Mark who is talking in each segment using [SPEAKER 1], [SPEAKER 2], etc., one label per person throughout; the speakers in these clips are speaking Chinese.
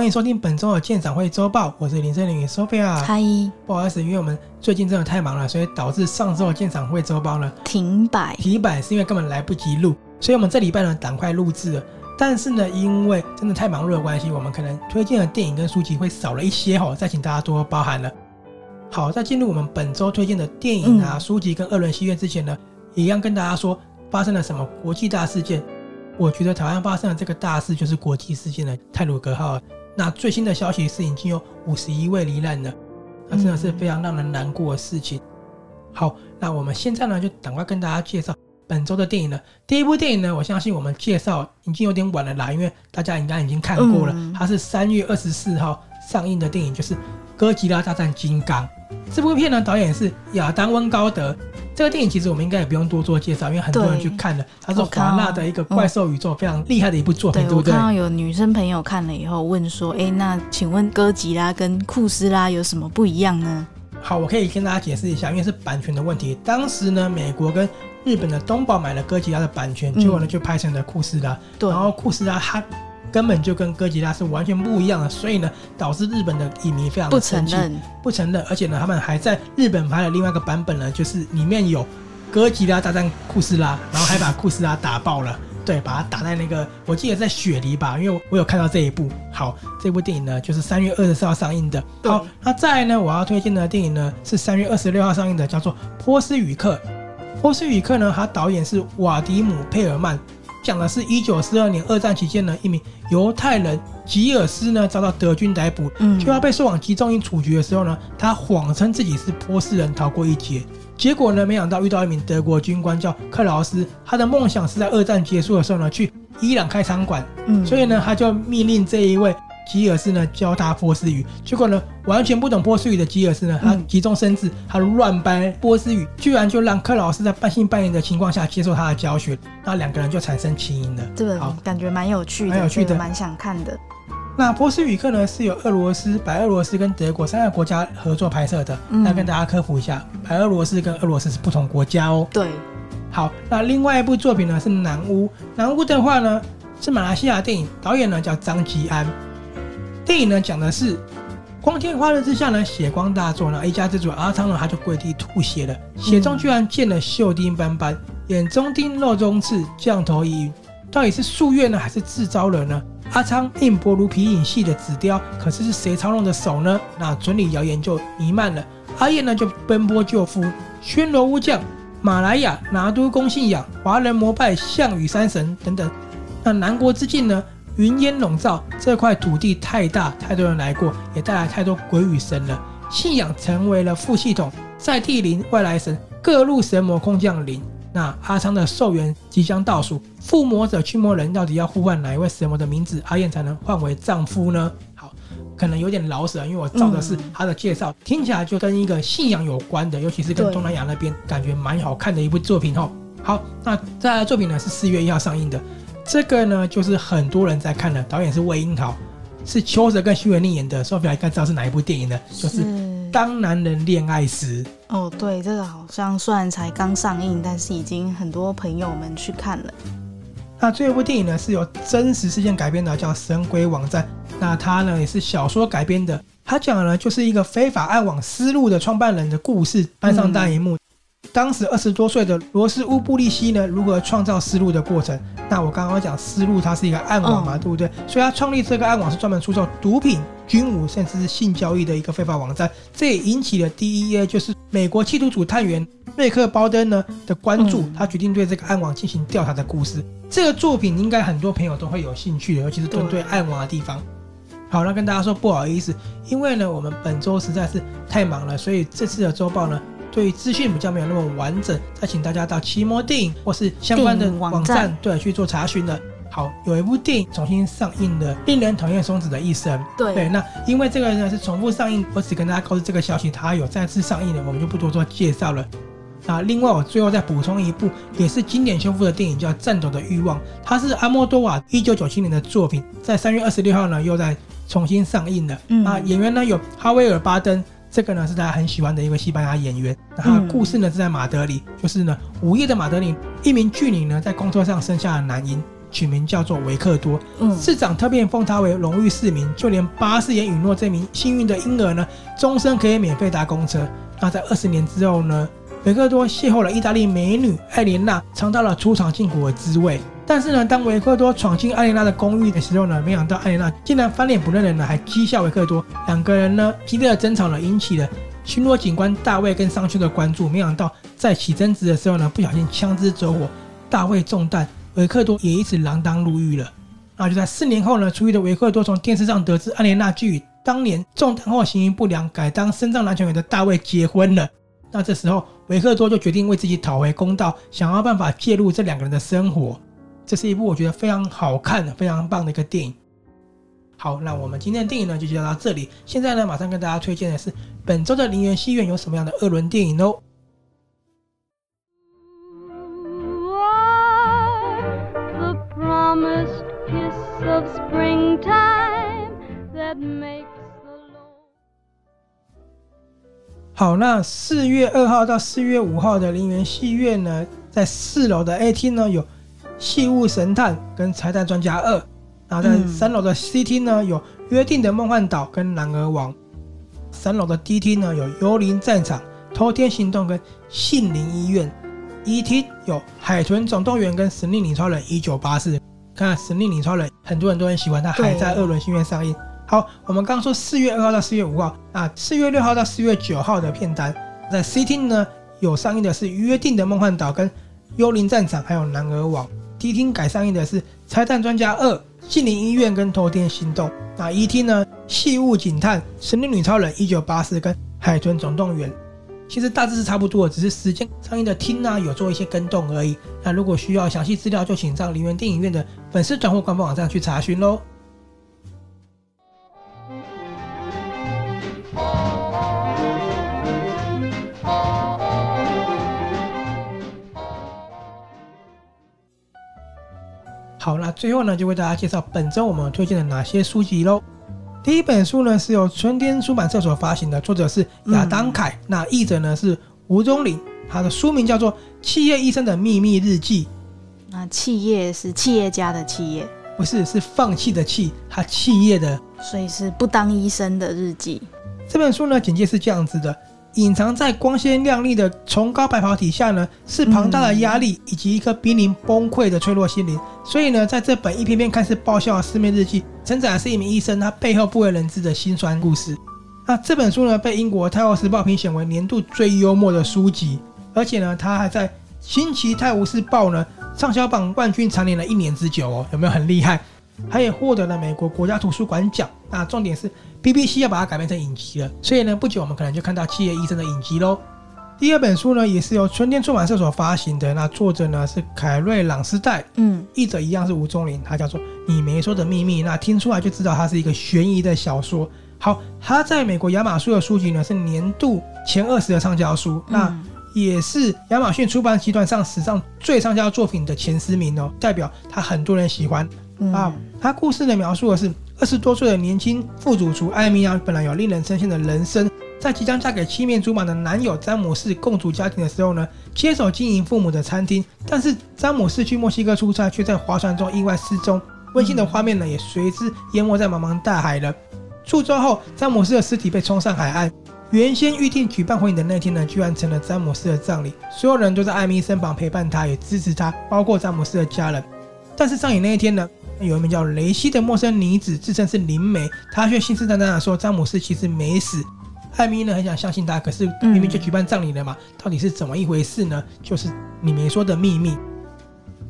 [SPEAKER 1] 欢迎收听本周的鉴赏会周报，我是林森林与 Sophia。
[SPEAKER 2] 嗨，
[SPEAKER 1] 不好意思，因为我们最近真的太忙了，所以导致上周的鉴赏会周报呢
[SPEAKER 2] 停摆。
[SPEAKER 1] 停摆是因为根本来不及录，所以我们这礼拜呢赶快录制了。但是呢，因为真的太忙碌的关系，我们可能推荐的电影跟书籍会少了一些哈，再请大家多多包涵了。好，在进入我们本周推荐的电影啊、嗯、书籍跟二轮戏院之前呢，也一样跟大家说发生了什么国际大事件。我觉得台湾发生的这个大事就是国际事件的泰鲁格号。那最新的消息是已经有五十一位罹难了，那真的是非常让人难过的事情。好，那我们现在呢就赶快跟大家介绍本周的电影了。第一部电影呢，我相信我们介绍已经有点晚了啦，因为大家应该已经看过了。它是三月二十四号上映的电影，就是《哥吉拉大战金刚》。这部片呢，导演是亚当温高德。这个电影其实我们应该也不用多做介绍，因为很多人去看了。它是华纳的一个怪兽宇宙非常厉害的一部作品，对不对？
[SPEAKER 2] 我看到有女生朋友看了以后问说：“哎，那请问哥吉拉跟库斯拉有什么不一样呢？”
[SPEAKER 1] 好，我可以跟大家解释一下，因为是版权的问题。当时呢，美国跟日本的东宝买了哥吉拉的版权，结果呢就拍成了库斯拉。对，然后库斯拉它。根本就跟哥吉拉是完全不一样的，所以呢，导致日本的影迷非常的，不承认，不承认，而且呢，他们还在日本拍了另外一个版本呢，就是里面有哥吉拉大战库斯拉，然后还把库斯拉打爆了，对，把它打在那个，我记得在雪梨吧，因为我有看到这一部。好，这部电影呢，就是三月二十四号上映的。好，那再来呢，我要推荐的电影呢，是三月二十六号上映的，叫做《波斯语课》。波斯语课呢，它导演是瓦迪姆·佩尔曼。讲的是一九四二年二战期间呢，一名犹太人吉尔斯呢遭到德军逮捕，嗯，就要被送往集中营处决的时候呢，他谎称自己是波斯人逃过一劫，结果呢，没想到遇到一名德国军官叫克劳斯，他的梦想是在二战结束的时候呢去伊朗开餐馆，嗯，所以呢，他就命令这一位。吉尔斯呢教他波斯语，结果呢完全不懂波斯语的吉尔斯呢，他急中生智，他乱掰波斯语，居然就让克老师在半信半疑的情况下接受他的教学，那两个人就产生情谊了。
[SPEAKER 2] 对，好，感觉蛮有趣的，
[SPEAKER 1] 蛮有趣的，
[SPEAKER 2] 蛮想看的。
[SPEAKER 1] 那波斯语课呢是由俄罗斯、白俄罗斯跟德国三个国家合作拍摄的。那跟大家科普一下，白俄罗斯跟俄罗斯是不同国家哦。
[SPEAKER 2] 对。
[SPEAKER 1] 好，那另外一部作品呢是《南巫》，《南巫》的话呢是马来西亚电影，导演呢叫张吉安。电影呢讲的是光天化日之下呢，血光大作呢，一家之主阿昌呢他就跪地吐血了，血中居然溅了锈钉斑斑，眼中钉肉中刺，降头疑云，到底是夙愿呢还是自招惹呢？阿昌硬薄如皮影戏的纸雕，可是是谁操弄的手呢？那村里谣言就弥漫了。阿燕呢就奔波救夫，宣罗巫将，马来亚拿督公信仰，华人膜拜项羽三神等等。那南国之境呢？云烟笼罩，这块土地太大，太多人来过，也带来太多鬼与神了。信仰成为了副系统，在地灵外来神，各路神魔空降临。那阿昌的寿元即将倒数，附魔者驱魔人到底要呼唤哪一位神魔的名字，阿燕才能换为丈夫呢？好，可能有点老舍，因为我照的是他的介绍，嗯、听起来就跟一个信仰有关的，尤其是跟东南亚那边，感觉蛮好看的一部作品哦。好，那再来作品呢是四月一号上映的。这个呢，就是很多人在看的，导演是魏樱桃，是邱泽跟徐元丽演的。Sophia 应该知道是哪一部电影呢，就是《当男人恋爱时》。
[SPEAKER 2] 哦，对，这个好像虽然才刚上映，但是已经很多朋友们去看了。
[SPEAKER 1] 那这部电影呢，是由真实事件改编的，叫《神鬼网站》。那它呢，也是小说改编的。它讲的呢，就是一个非法暗网思路的创办人的故事，搬上大荧幕。嗯当时二十多岁的罗斯乌布利希呢，如何创造丝路的过程？那我刚刚讲丝路，它是一个暗网嘛，对不对？所以他创立这个暗网是专门出售毒品、军武，甚至是性交易的一个非法网站。这也引起了 DEA，就是美国缉毒组探员瑞克鲍登呢的关注。他决定对这个暗网进行调查的故事。这个作品应该很多朋友都会有兴趣的，尤其是针对暗网的地方。好，那跟大家说不好意思，因为呢我们本周实在是太忙了，所以这次的周报呢。对于资讯比较没有那么完整，再请大家到奇摩电影或是相关的网站，对去做查询的。好，有一部电影重新上映的，令人讨厌松子的一生。
[SPEAKER 2] 对
[SPEAKER 1] 对，那因为这个呢是重复上映，我只跟大家告知这个消息，它有再次上映了，我们就不多做介绍了。那另外我最后再补充一部也是经典修复的电影，叫《颤抖的欲望》，它是阿莫多瓦一九九七年的作品，在三月二十六号呢又在重新上映了。嗯，啊，演员呢有哈维尔巴登。这个呢是大家很喜欢的一位西班牙演员。那他的故事呢是在马德里，就是呢午夜的马德里，一名巨女呢在工作上生下了男婴，取名叫做维克多。
[SPEAKER 2] 嗯，
[SPEAKER 1] 市长特别封他为荣誉市民，就连巴士也允诺这名幸运的婴儿呢，终身可以免费搭公车。那在二十年之后呢，维克多邂逅了意大利美女艾莲娜，尝到了出场禁果的滋味。但是呢，当维克多闯进艾莲娜的公寓的时候呢，没想到艾莲娜竟然翻脸不认人呢，还讥笑维克多。两个人呢激烈的争吵呢，引起了巡逻警官大卫跟商丘的关注。没想到在起争执的时候呢，不小心枪支走火，大卫中弹，维克多也因此锒铛入狱了。那就在四年后呢，出狱的维克多从电视上得知艾莲娜与当年中弹后行为不良改当身障男球员的大卫结婚了。那这时候维克多就决定为自己讨回公道，想要办法介入这两个人的生活。这是一部我觉得非常好看的、非常棒的一个电影。好，那我们今天的电影呢就介绍到这里。现在呢，马上跟大家推荐的是本周的林园戏院有什么样的二轮电影哦。好，那四月二号到四月五号的林园戏院呢，在四楼的 A 厅呢有。《戏物神探》跟《拆弹专家二》，然后在三楼的 C 厅呢有《约定的梦幻岛》跟《男儿王》，三楼的 D 厅呢有《幽灵战场》、《偷天行动》跟《杏林医院》，E 厅有《海豚总动员》跟《神力女超人一九八四》。看《神力女超人》，很多人都很喜欢，它还在二轮戏院上映。好，我们刚说四月二号到四月五号，啊，四月六号到四月九号的片单，在 C 厅呢有上映的是《约定的梦幻岛》跟《幽灵战场》，还有《男儿王》。D 厅改上映的是《拆弹专家二》、《杏林医院》跟《偷天行动》。那 E 厅呢，《戏物警探》、《神力女超人》、《一九八四》跟《海豚总动员》。其实大致是差不多，只是时间上映的厅呢有做一些更动而已。那如果需要详细资料，就请上梨园电影院的粉丝团或官方网站去查询喽。好，那最后呢，就为大家介绍本周我们推荐的哪些书籍喽。第一本书呢是由春天出版社所发行的，作者是亚当凯，嗯、那译者呢是吴宗霖，他的书名叫做《企业医生的秘密日记》。
[SPEAKER 2] 那企业是企业家的企业，
[SPEAKER 1] 不是，是放弃的弃，他企业的，
[SPEAKER 2] 所以是不当医生的日记。
[SPEAKER 1] 这本书呢，简介是这样子的。隐藏在光鲜亮丽的崇高白袍底下呢，是庞大的压力以及一颗濒临崩溃的脆弱心灵。所以呢，在这本一篇篇看似爆笑的失眠日记，承载的是一名医生他背后不为人知的辛酸故事。那这本书呢，被英国《泰晤士报》评选为年度最幽默的书籍，而且呢，它还在《星期泰晤士报》呢畅销榜冠军蝉联了一年之久哦，有没有很厉害？他也获得了美国国家图书馆奖。那重点是 BBC 要把它改编成影集了，所以呢，不久我们可能就看到《企业医生》的影集喽。第二本书呢，也是由春天出版社所发行的。那作者呢是凯瑞·朗斯代，嗯，译者一样是吴宗林，他叫做《你没说的秘密》。那听出来就知道它是一个悬疑的小说。好，它在美国亚马逊的书籍呢是年度前二十的畅销书，那也是亚马逊出版集团上史上最畅销作品的前十名哦，代表他很多人喜欢。啊，他故事的描述的是二十多岁的年轻副主厨艾米亚，本来有令人称羡的人生，在即将嫁给七面竹马的男友詹姆士共组家庭的时候呢，接手经营父母的餐厅。但是詹姆士去墨西哥出差，却在划船中意外失踪，温馨的画面呢也随之淹没在茫茫大海了。数周后，詹姆斯的尸体被冲上海岸，原先预定举办婚礼的那天呢，居然成了詹姆斯的葬礼。所有人都在艾米身旁陪伴他，也支持他，包括詹姆斯的家人。但是葬礼那一天呢，有一名叫雷西的陌生女子自称是灵媒，她却信誓旦旦的说詹姆斯其实没死。艾米呢很想相信他，可是明明就举办葬礼了嘛，到底是怎么一回事呢？就是你没说的秘密。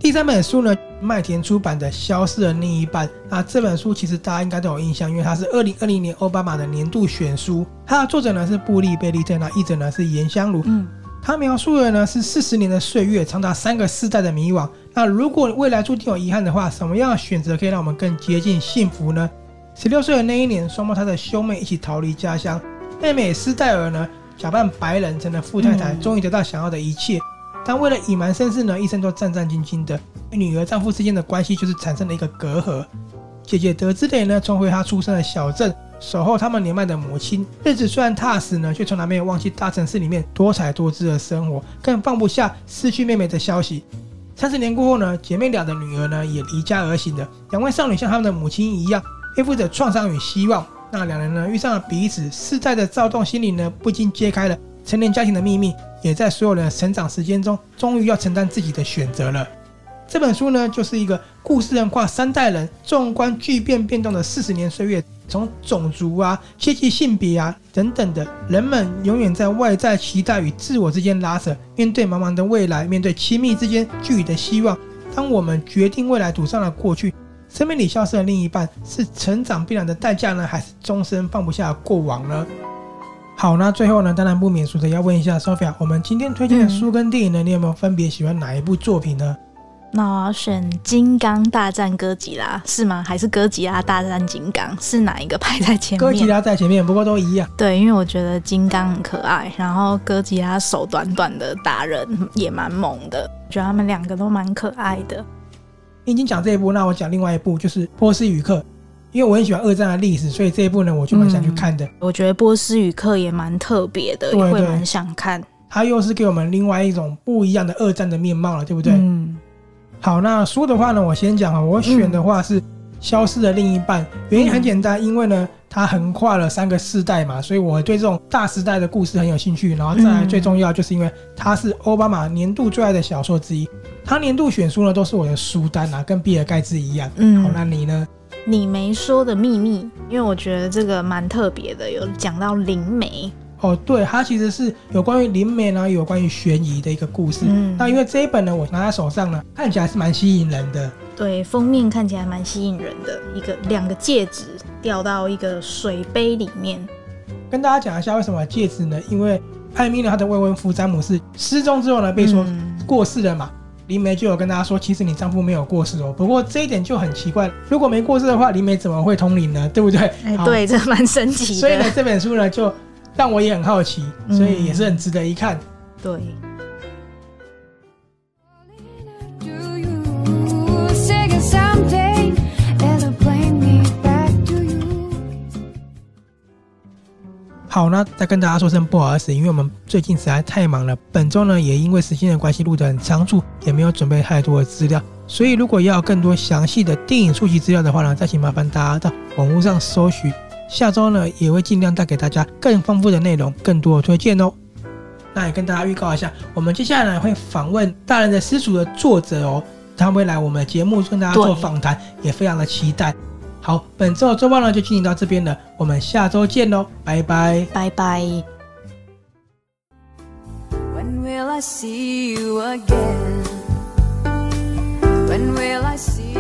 [SPEAKER 1] 第三本书呢，麦田出版的《消失的另一半》。那这本书其实大家应该都有印象，因为它是二零二零年奥巴马的年度选书。它的作者呢是布利贝利特，那译者呢是颜香如。嗯。他描述的呢是四十年的岁月，长达三个世代的迷惘。那如果未来注定有遗憾的话，什么样的选择可以让我们更接近幸福呢？十六岁的那一年，双胞胎的兄妹一起逃离家乡，妹妹斯黛尔呢假扮白人成了富太太，终于得到想要的一切。但为了隐瞒身世呢，一生都战战兢兢的。女儿丈夫之间的关系就是产生了一个隔阂。姐姐德兹蕾呢，重回她出生的小镇。守候他们年迈的母亲，日子虽然踏实呢，却从来没有忘记大城市里面多彩多姿的生活，更放不下失去妹妹的消息。三十年过后呢，姐妹俩的女儿呢也离家而行了。两位少女像她们的母亲一样，背负着创伤与希望。那两人呢遇上了彼此，世代的躁动心灵呢不禁揭开了成年家庭的秘密，也在所有人的成长时间中，终于要承担自己的选择了。这本书呢就是一个故事，人跨三代人，纵观巨变变动的四十年岁月，从种族啊、阶级、性别啊等等的，人们永远在外在期待与自我之间拉扯，面对茫茫的未来，面对亲密之间距离的希望。当我们决定未来，赌上了过去。生命里消失的另一半是成长必然的代价呢，还是终身放不下过往呢？好，那最后呢，当然不免俗的要问一下 Sophia，我们今天推荐的书跟电影呢，嗯、你有没有分别喜欢哪一部作品呢？
[SPEAKER 2] 那我要选《金刚大战哥吉拉》是吗？还是哥吉拉大战金刚？是哪一个排在前面？
[SPEAKER 1] 哥吉拉在前面，不过都一样。
[SPEAKER 2] 对，因为我觉得金刚很可爱，然后哥吉拉手短短的打人也蛮猛的，我觉得他们两个都蛮可爱的。
[SPEAKER 1] 你已经讲这一部，那我讲另外一部，就是《波斯语课》，因为我很喜欢二战的历史，所以这一部呢，我就蛮想去看的。
[SPEAKER 2] 嗯、我觉得《波斯语课》也蛮特别的，对对，也会蛮想看。
[SPEAKER 1] 它又是给我们另外一种不一样的二战的面貌了，对不对？嗯。好，那书的话呢，我先讲啊，我选的话是《消失的另一半》，原因很简单，因为呢，它横跨了三个世代嘛，所以我对这种大时代的故事很有兴趣。然后再来最重要，就是因为它是奥巴马年度最爱的小说之一。他年度选书呢，都是我的书单啊，跟比尔盖茨一样。嗯，好，那你呢？
[SPEAKER 2] 你没说的秘密，因为我觉得这个蛮特别的，有讲到灵媒。
[SPEAKER 1] 哦，对，它其实是有关于灵媒呢，有关于悬疑的一个故事。嗯，那因为这一本呢，我拿在手上呢，看起来是蛮吸引人的。
[SPEAKER 2] 对，封面看起来蛮吸引人的，一个两个戒指掉到一个水杯里面。
[SPEAKER 1] 跟大家讲一下为什么戒指呢？因为艾米呢，她的未婚夫詹姆斯失踪之后呢，被说过世了嘛。嗯灵媒就有跟大家说，其实你丈夫没有过世哦。不过这一点就很奇怪，如果没过世的话，林梅怎么会通灵呢？对不对？
[SPEAKER 2] 哎，对，这蛮神奇的。
[SPEAKER 1] 所以呢，这本书呢，就让我也很好奇，所以也是很值得一看。
[SPEAKER 2] 嗯、对。
[SPEAKER 1] 好，那再跟大家说声不好意思，因为我们最近实在太忙了。本周呢，也因为时间的关系录得很仓促，也没有准备太多的资料。所以如果要更多详细的电影书籍资料的话呢，再请麻烦大家到网络上搜寻。下周呢，也会尽量带给大家更丰富的内容，更多的推荐哦。那也跟大家预告一下，我们接下来会访问《大人的私塾》的作者哦，他会来我们的节目跟大家做访谈，也非常的期待。好本周的周报呢就进行到这边了我们下周见喽拜拜
[SPEAKER 2] 拜拜
[SPEAKER 3] when will i see you again when will i see